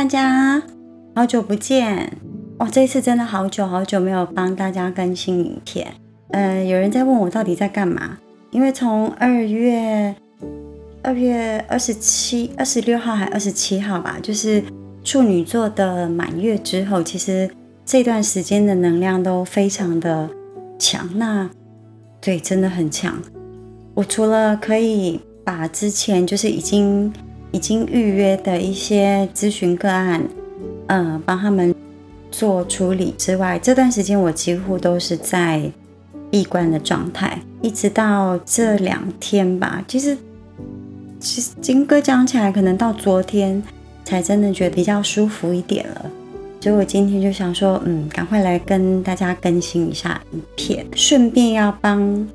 大家，好久不见哇！这一次真的好久好久没有帮大家更新影片。呃，有人在问我到底在干嘛？因为从二月二月二十七、二十六号还二十七号吧，就是处女座的满月之后，其实这段时间的能量都非常的强。那对，真的很强。我除了可以把之前就是已经。已经预约的一些咨询个案，嗯，帮他们做处理之外，这段时间我几乎都是在闭关的状态，一直到这两天吧。其实，其实金哥讲起来，可能到昨天才真的觉得比较舒服一点了。所以我今天就想说，嗯，赶快来跟大家更新一下影片，顺便要帮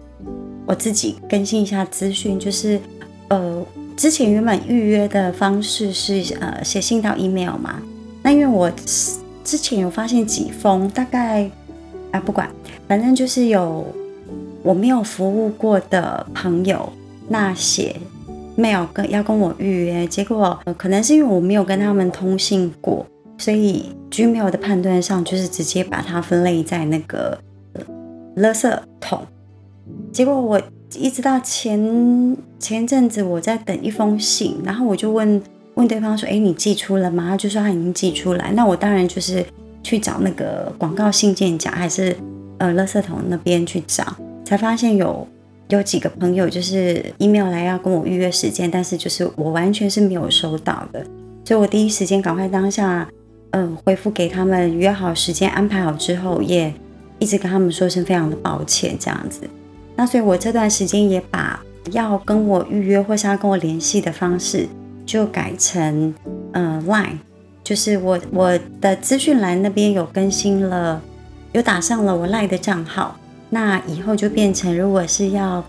我自己更新一下资讯，就是呃。之前原本预约的方式是呃写信到 email 嘛，那因为我之前有发现几封，大概啊不管，反正就是有我没有服务过的朋友，那写 mail 跟要跟我预约，结果可能是因为我没有跟他们通信过，所以 Gmail 的判断上就是直接把它分类在那个垃圾桶，结果我。一直到前前阵子，我在等一封信，然后我就问问对方说：“哎，你寄出了吗？”他就说他已经寄出来。那我当然就是去找那个广告信件夹，还是呃，垃圾桶那边去找，才发现有有几个朋友就是 email 来要跟我预约时间，但是就是我完全是没有收到的，所以我第一时间赶快当下嗯回复给他们约好时间安排好之后，也一直跟他们说声非常的抱歉这样子。那所以，我这段时间也把要跟我预约或是要跟我联系的方式，就改成嗯 Line，就是我我的资讯栏那边有更新了，有打上了我 Line 的账号。那以后就变成，如果是要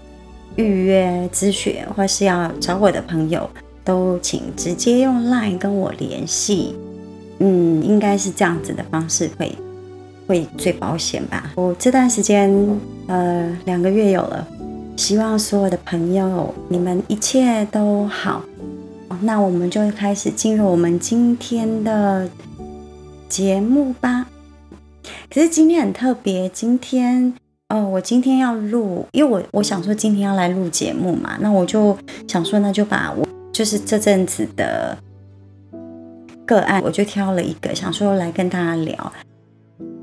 预约咨询或是要找我的朋友，都请直接用 Line 跟我联系。嗯，应该是这样子的方式会。会最保险吧。我这段时间，呃，两个月有了。希望所有的朋友，你们一切都好。那我们就开始进入我们今天的节目吧。可是今天很特别，今天，哦，我今天要录，因为我我想说今天要来录节目嘛，那我就想说，那就把我就是这阵子的个案，我就挑了一个，想说来跟大家聊。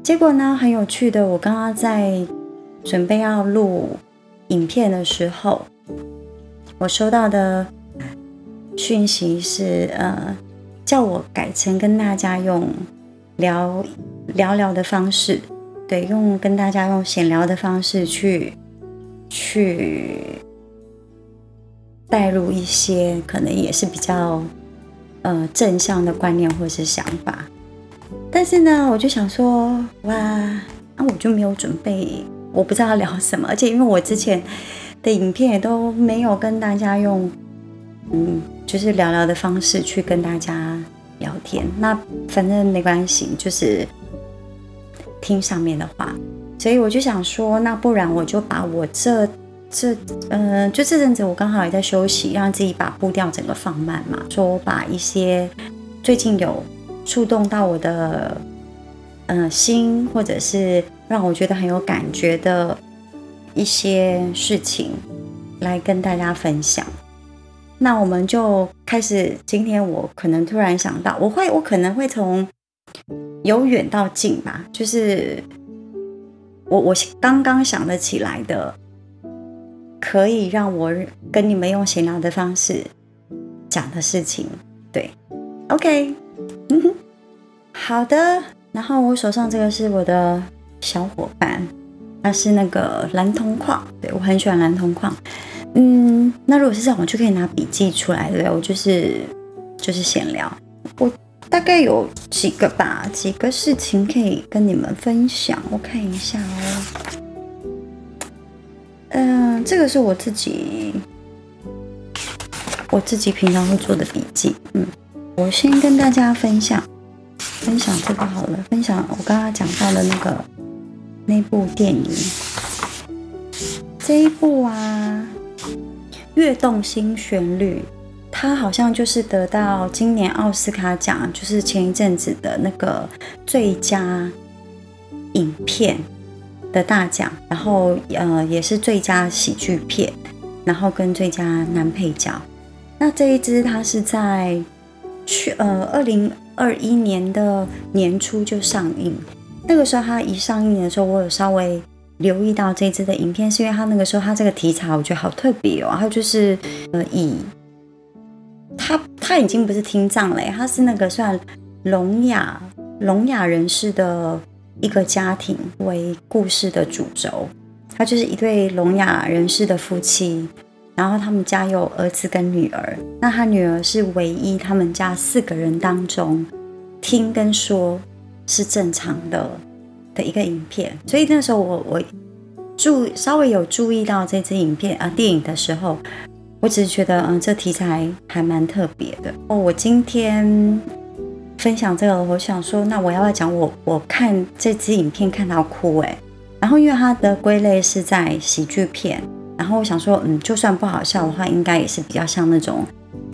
结果呢，很有趣的。我刚刚在准备要录影片的时候，我收到的讯息是，呃，叫我改成跟大家用聊聊聊的方式，对，用跟大家用闲聊的方式去去带入一些可能也是比较呃正向的观念或是想法。但是呢，我就想说，哇，那我就没有准备，我不知道聊什么，而且因为我之前的影片也都没有跟大家用，嗯，就是聊聊的方式去跟大家聊天，那反正没关系，就是听上面的话，所以我就想说，那不然我就把我这这，嗯，就这阵子我刚好也在休息，让自己把步调整个放慢嘛，说我把一些最近有。触动到我的嗯心，或者是让我觉得很有感觉的一些事情，来跟大家分享。那我们就开始。今天我可能突然想到，我会，我可能会从由远到近吧，就是我我刚刚想得起来的，可以让我跟你们用闲聊的方式讲的事情。对，OK。好的。然后我手上这个是我的小伙伴，他是那个蓝铜矿，对我很喜欢蓝铜矿。嗯，那如果是这样，我就可以拿笔记出来，对我就是就是闲聊。我大概有几个吧，几个事情可以跟你们分享。我看一下哦。嗯，这个是我自己我自己平常会做的笔记。嗯。我先跟大家分享分享这个好了，分享我刚刚讲到的那个那部电影，这一部啊，《跃动新旋律》，它好像就是得到今年奥斯卡奖，就是前一阵子的那个最佳影片的大奖，然后呃也是最佳喜剧片，然后跟最佳男配角。那这一支它是在去呃二零二一年的年初就上映，那个时候它一上映的时候，我有稍微留意到这支的影片，是因为它那个时候它这个题材我觉得好特别哦，它就是呃以。他他已经不是听障嘞，他是那个算聋哑聋哑人士的一个家庭为故事的主轴。他就是一对聋哑人士的夫妻，然后他们家有儿子跟女儿。那他女儿是唯一他们家四个人当中听跟说是正常的的一个影片。所以那时候我我注稍微有注意到这支影片啊电影的时候。我只是觉得，嗯，这题材还蛮特别的哦。我今天分享这个，我想说，那我要不要讲我我看这支影片看到哭哎？然后因为它的归类是在喜剧片，然后我想说，嗯，就算不好笑的话，应该也是比较像那种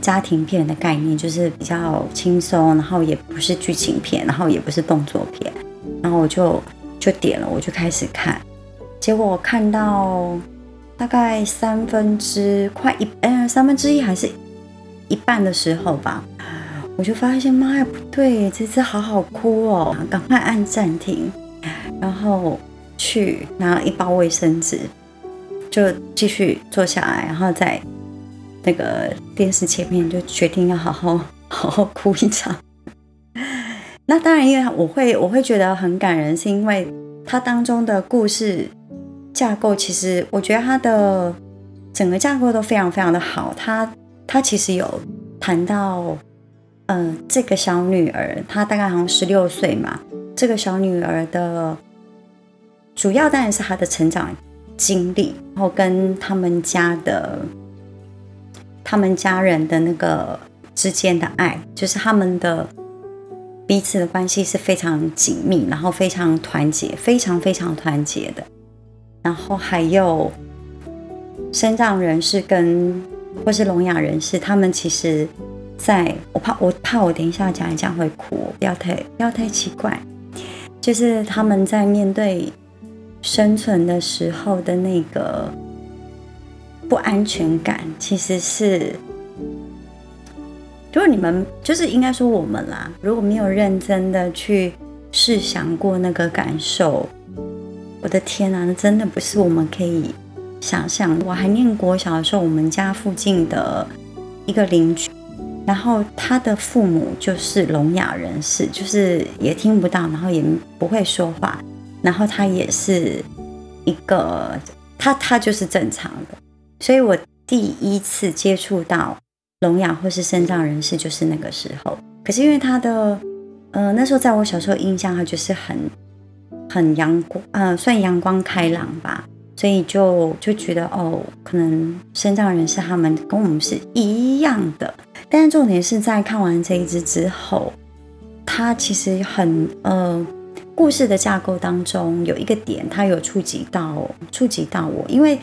家庭片的概念，就是比较轻松，然后也不是剧情片，然后也不是动作片，然后我就就点了，我就开始看，结果我看到。大概三分之快一，嗯，三分之一还是一半的时候吧，我就发现妈呀，不对，这次好好哭哦，赶快按暂停，然后去拿一包卫生纸，就继续坐下来，然后在那个电视前面就决定要好好好好哭一场。那当然，因为我会我会觉得很感人，是因为它当中的故事。架构其实，我觉得它的整个架构都非常非常的好。它它其实有谈到，呃，这个小女儿，她大概好像十六岁嘛。这个小女儿的主要当然是她的成长经历，然后跟他们家的他们家人的那个之间的爱，就是他们的彼此的关系是非常紧密，然后非常团结，非常非常团结的。然后还有，身障人士跟或是聋哑人士，他们其实，在我怕我怕我等一下讲一讲会哭，不要太不要太奇怪，就是他们在面对生存的时候的那个不安全感，其实是，如果你们就是应该说我们啦，如果没有认真的去试想过那个感受。我的天啊，那真的不是我们可以想象。我还念国小的时候，我们家附近的一个邻居，然后他的父母就是聋哑人士，就是也听不到，然后也不会说话，然后他也是一个，他他就是正常的。所以我第一次接触到聋哑或是身障人士，就是那个时候。可是因为他的，呃，那时候在我小时候印象，他就是很。很阳光，呃，算阳光开朗吧，所以就就觉得哦，可能身障人士他们跟我们是一样的。但是重点是在看完这一支之后，它其实很呃，故事的架构当中有一个点，它有触及到触及到我，因为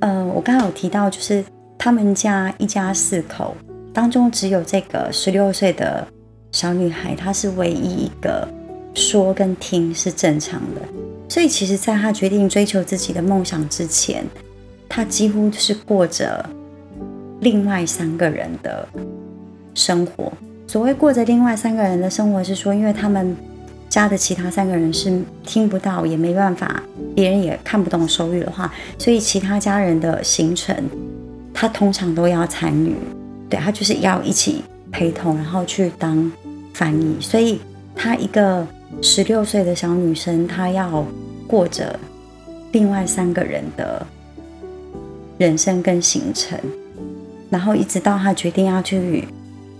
呃，我刚刚有提到，就是他们家一家四口当中，只有这个十六岁的小女孩，她是唯一一个。说跟听是正常的，所以其实，在她决定追求自己的梦想之前，她几乎是过着另外三个人的生活。所谓过着另外三个人的生活，是说，因为他们家的其他三个人是听不到，也没办法，别人也看不懂手语的话，所以其他家人的行程，他通常都要参与。对他就是要一起陪同，然后去当翻译。所以他一个。十六岁的小女生，她要过着另外三个人的人生跟行程，然后一直到她决定要去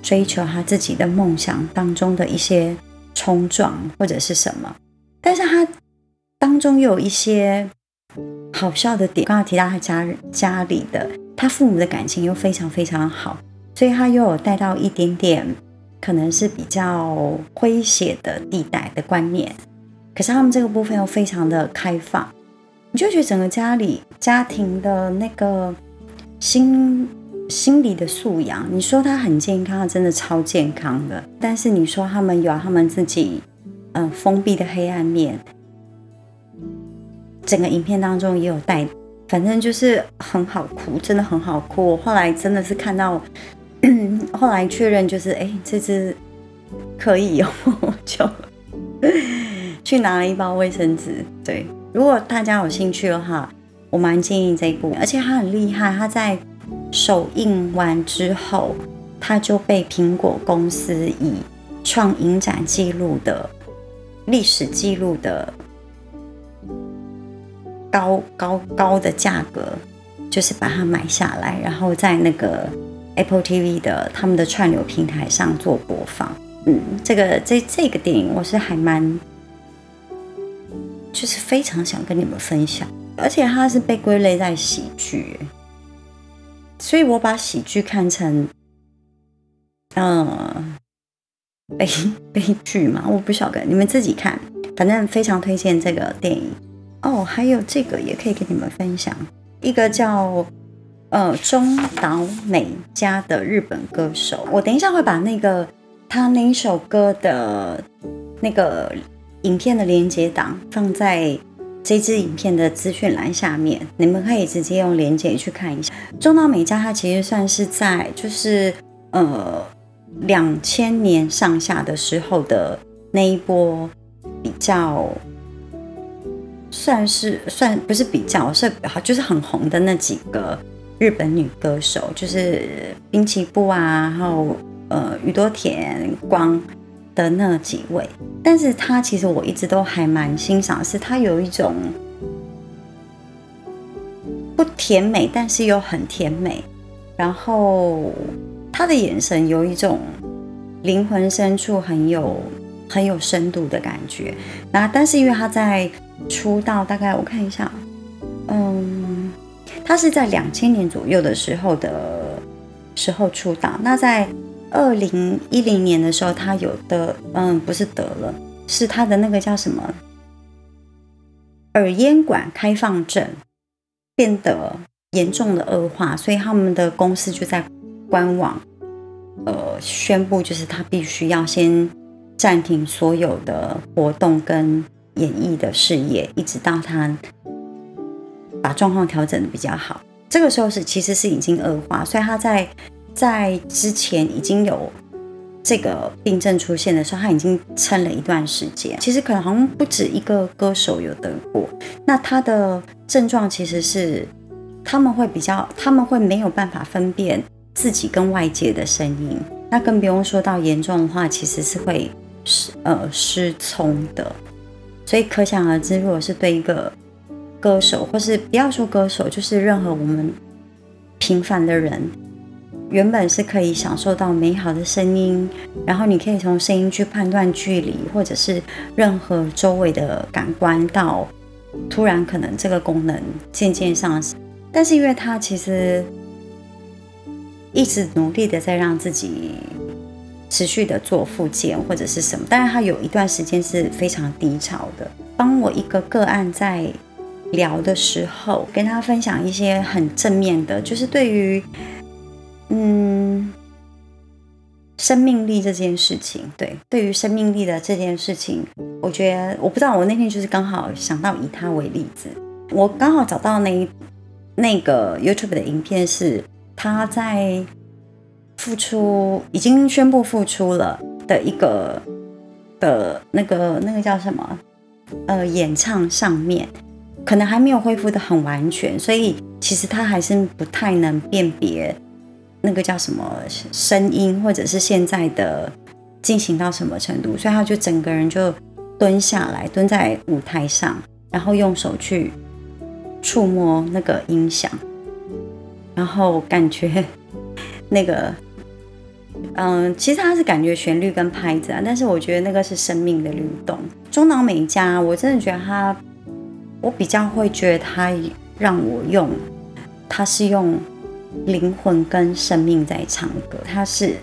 追求她自己的梦想当中的一些冲撞或者是什么，但是他当中又有一些好笑的点。刚刚提到他家家里的，他父母的感情又非常非常好，所以他又有带到一点点。可能是比较诙谐的地带的观念，可是他们这个部分又非常的开放，你就觉得整个家里家庭的那个心心理的素养。你说他很健康，真的超健康的。但是你说他们有他们自己嗯封闭的黑暗面，整个影片当中也有带，反正就是很好哭，真的很好哭。我后来真的是看到，后来确认就是哎，这只可以哦，就去拿了一包卫生纸。对，如果大家有兴趣的话。我蛮建议这一部，而且他很厉害。他在首映完之后，他就被苹果公司以创影展记录的历史记录的高高高的价格，就是把它买下来，然后在那个 Apple TV 的他们的串流平台上做播放。嗯，这个这这个电影我是还蛮，就是非常想跟你们分享。而且它是被归类在喜剧，所以我把喜剧看成，嗯，悲悲剧嘛，我不晓得，你们自己看。反正非常推荐这个电影哦。还有这个也可以跟你们分享，一个叫呃中岛美嘉的日本歌手。我等一下会把那个他那一首歌的那个影片的连接档放在。这支影片的资讯栏下面，你们可以直接用连接去看一下。中岛美嘉，她其实算是在就是呃两千年上下的时候的那一波比较，算是算不是比较是好就是很红的那几个日本女歌手，就是滨崎步啊，然后呃宇多田光。的那几位，但是他其实我一直都还蛮欣赏，是他有一种不甜美，但是又很甜美，然后他的眼神有一种灵魂深处很有很有深度的感觉。那但是因为他在出道，大概我看一下，嗯，他是在两千年左右的时候的时候出道，那在。二零一零年的时候，他有的，嗯，不是得了，是他的那个叫什么耳咽管开放症变得严重的恶化，所以他们的公司就在官网，呃，宣布就是他必须要先暂停所有的活动跟演艺的事业，一直到他把状况调整的比较好。这个时候是其实是已经恶化，所以他在。在之前已经有这个病症出现的时候，他已经撑了一段时间。其实可能好像不止一个歌手有得过。那他的症状其实是他们会比较，他们会没有办法分辨自己跟外界的声音。那更不用说到严重的话，其实是会失呃失聪的。所以可想而知，如果是对一个歌手，或是不要说歌手，就是任何我们平凡的人。原本是可以享受到美好的声音，然后你可以从声音去判断距离，或者是任何周围的感官，到突然可能这个功能渐渐丧失。但是因为他其实一直努力的在让自己持续的做复健或者是什么，但是他有一段时间是非常低潮的。帮我一个个案在聊的时候，跟他分享一些很正面的，就是对于。嗯，生命力这件事情，对，对于生命力的这件事情，我觉得我不知道，我那天就是刚好想到以他为例子，我刚好找到那一那个 YouTube 的影片，是他在复出，已经宣布复出了的一个的那个那个叫什么呃演唱上面，可能还没有恢复的很完全，所以其实他还是不太能辨别。那个叫什么声音，或者是现在的进行到什么程度，所以他就整个人就蹲下来，蹲在舞台上，然后用手去触摸那个音响，然后感觉那个，嗯，其实他是感觉旋律跟拍子啊，但是我觉得那个是生命的律动。中岛美嘉，我真的觉得他，我比较会觉得他让我用，他是用。灵魂跟生命在唱歌，它是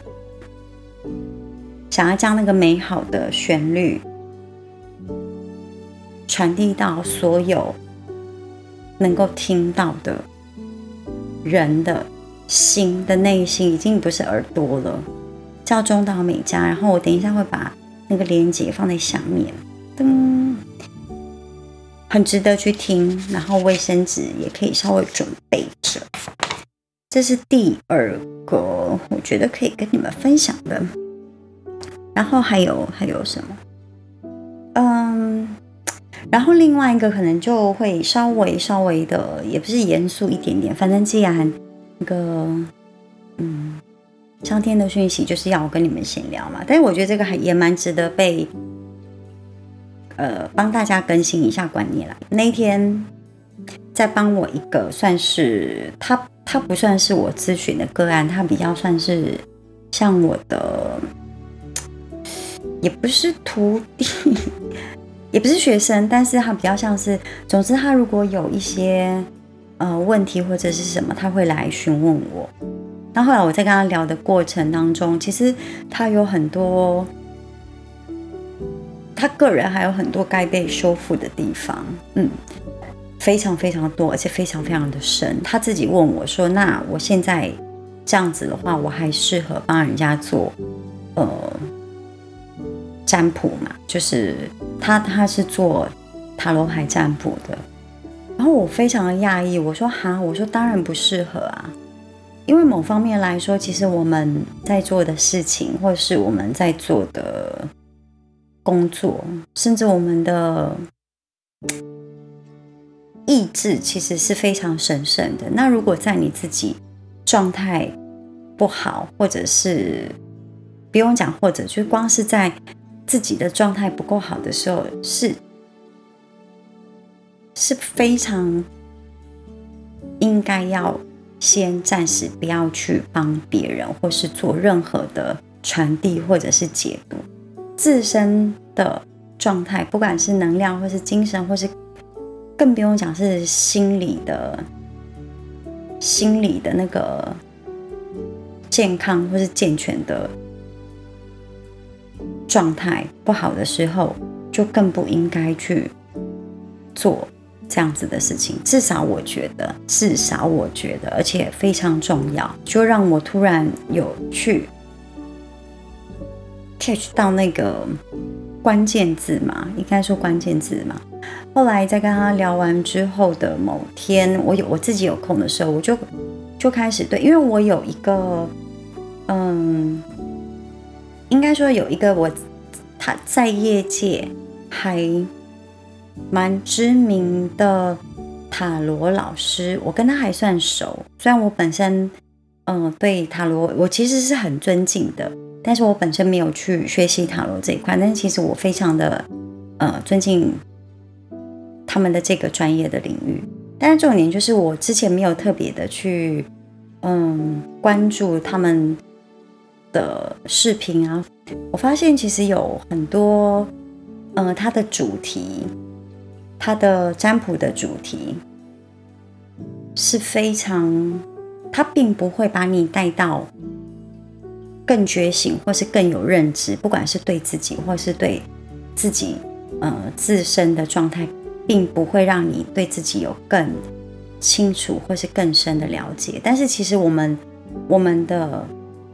想要将那个美好的旋律传递到所有能够听到的人的心的内心，已经不是耳朵了，叫中岛美嘉。然后我等一下会把那个链接放在下面，噔，很值得去听。然后卫生纸也可以稍微准备着。这是第二个，我觉得可以跟你们分享的。然后还有还有什么？嗯，然后另外一个可能就会稍微稍微的，也不是严肃一点点。反正既然那个，嗯，上天的讯息就是要我跟你们闲聊嘛。但是我觉得这个还也蛮值得被，呃，帮大家更新一下观念啦。那天在帮我一个算是他，他不算是我咨询的个案，他比较算是像我的。也不是徒弟，也不是学生，但是他比较像是，总之他如果有一些呃问题或者是什么，他会来询问我。那后来我在跟他聊的过程当中，其实他有很多，他个人还有很多该被修复的地方，嗯，非常非常多，而且非常非常的深。他自己问我说：“那我现在这样子的话，我还适合帮人家做呃？”占卜嘛，就是他他是做塔罗牌占卜的，然后我非常的讶异，我说哈，我说当然不适合啊，因为某方面来说，其实我们在做的事情，或者是我们在做的工作，甚至我们的意志，其实是非常神圣的。那如果在你自己状态不好，或者是不用讲，或者就光是在自己的状态不够好的时候，是是非常应该要先暂时不要去帮别人，或是做任何的传递或者是解读自身的状态，不管是能量或是精神，或是更不用讲是心理的、心理的那个健康或是健全的。状态不好的时候，就更不应该去做这样子的事情。至少我觉得，至少我觉得，而且非常重要，就让我突然有去 catch 到那个关键字嘛，应该说关键字嘛。后来在跟他聊完之后的某天，我有我自己有空的时候，我就就开始对，因为我有一个嗯。应该说有一个我，他在业界还蛮知名的塔罗老师，我跟他还算熟。虽然我本身嗯对塔罗我其实是很尊敬的，但是我本身没有去学习塔罗这一块。但是其实我非常的呃尊敬他们的这个专业的领域。但是重点就是我之前没有特别的去嗯关注他们。的视频啊，我发现其实有很多，呃，它的主题，它的占卜的主题是非常，它并不会把你带到更觉醒或是更有认知，不管是对自己或是对自己，呃，自身的状态，并不会让你对自己有更清楚或是更深的了解。但是其实我们，我们的。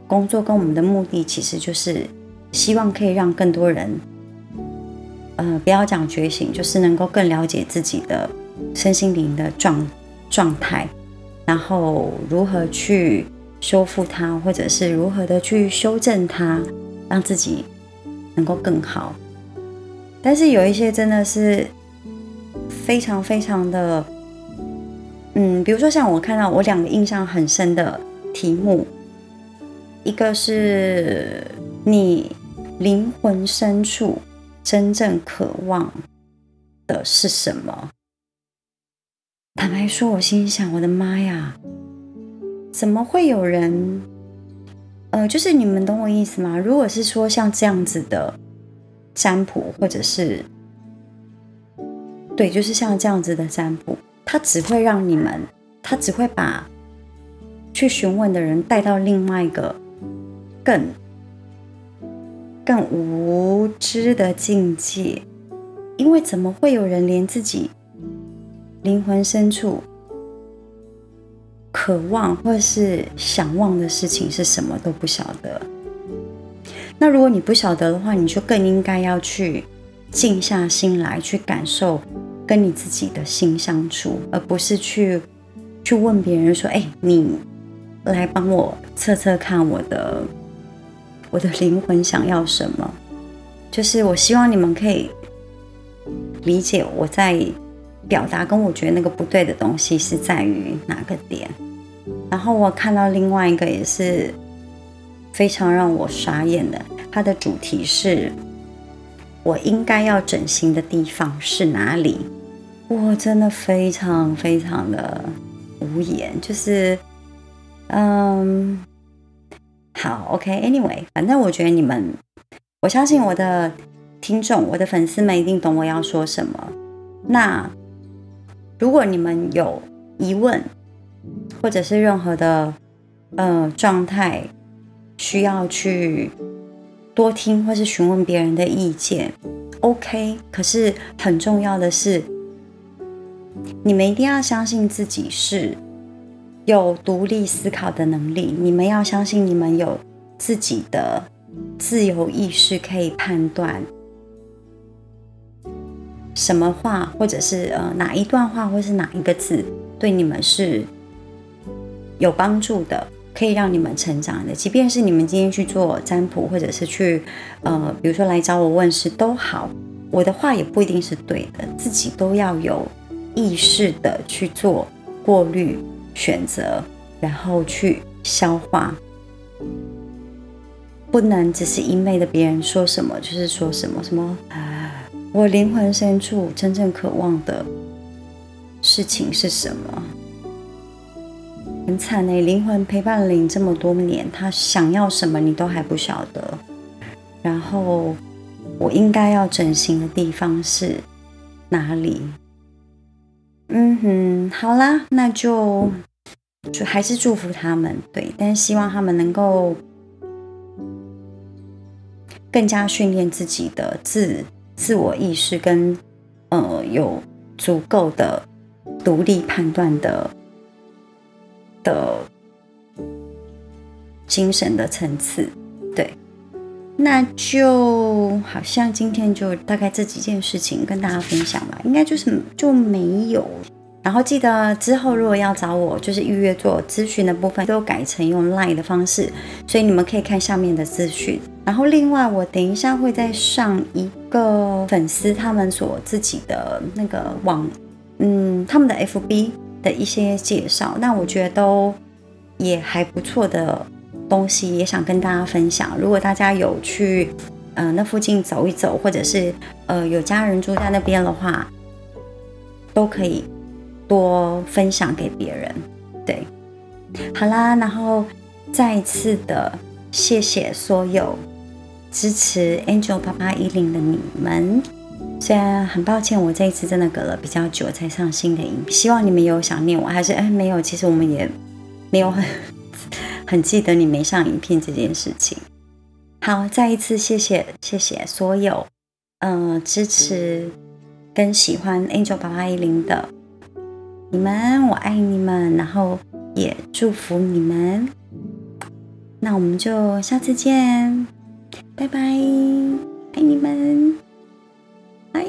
工作跟我们的目的其实就是希望可以让更多人，呃，不要讲觉醒，就是能够更了解自己的身心灵的状状态，然后如何去修复它，或者是如何的去修正它，让自己能够更好。但是有一些真的是非常非常的，嗯，比如说像我看到我两个印象很深的题目。一个是你灵魂深处真正渴望的是什么？坦白说，我心想：我的妈呀，怎么会有人？呃，就是你们懂我意思吗？如果是说像这样子的占卜，或者是对，就是像这样子的占卜，它只会让你们，它只会把去询问的人带到另外一个。更更无知的境界，因为怎么会有人连自己灵魂深处渴望或是想望的事情是什么都不晓得。那如果你不晓得的话，你就更应该要去静下心来，去感受跟你自己的心相处，而不是去去问别人说：“哎，你来帮我测测看我的我的灵魂想要什么。”就是我希望你们可以理解我在表达，跟我觉得那个不对的东西是在于哪个点。然后我看到另外一个也是。非常让我傻眼的，它的主题是“我应该要整形的地方是哪里？”我真的非常非常的无言，就是，嗯，好，OK，Anyway，反正我觉得你们，我相信我的听众、我的粉丝们一定懂我要说什么。那如果你们有疑问，或者是任何的，呃，状态。需要去多听或是询问别人的意见，OK。可是很重要的是，你们一定要相信自己是有独立思考的能力。你们要相信你们有自己的自由意识，可以判断什么话，或者是呃哪一段话，或是哪一个字对你们是有帮助的。可以让你们成长的，即便是你们今天去做占卜，或者是去，呃，比如说来找我问事都好，我的话也不一定是对的，自己都要有意识的去做过滤、选择，然后去消化，不能只是一昧的别人说什么就是说什么，什么我灵魂深处真正渴望的事情是什么。很惨哎，灵魂陪伴了你这么多年，他想要什么你都还不晓得。然后我应该要整形的地方是哪里？嗯哼，好啦，那就就还是祝福他们，对，但是希望他们能够更加训练自己的自自我意识，跟呃有足够的独立判断的。的精神的层次，对，那就好像今天就大概这几件事情跟大家分享吧，应该就是就没有。然后记得之后如果要找我，就是预约做咨询的部分，都改成用 Line 的方式，所以你们可以看下面的资讯。然后另外，我等一下会再上一个粉丝他们所自己的那个网，嗯，他们的 FB。的一些介绍，那我觉得都也还不错的东西，也想跟大家分享。如果大家有去呃那附近走一走，或者是呃有家人住在那边的话，都可以多分享给别人。对，好啦，然后再一次的谢谢所有支持 Angel 八八一零的你们。虽然很抱歉，我这一次真的隔了比较久才上新的影，希望你们有想念我，还是哎没有？其实我们也没有很很记得你没上影片这件事情。好，再一次谢谢谢谢所有嗯支持跟喜欢 Angel 八八一零的你们，我爱你们，然后也祝福你们。那我们就下次见，拜拜，爱你们。拜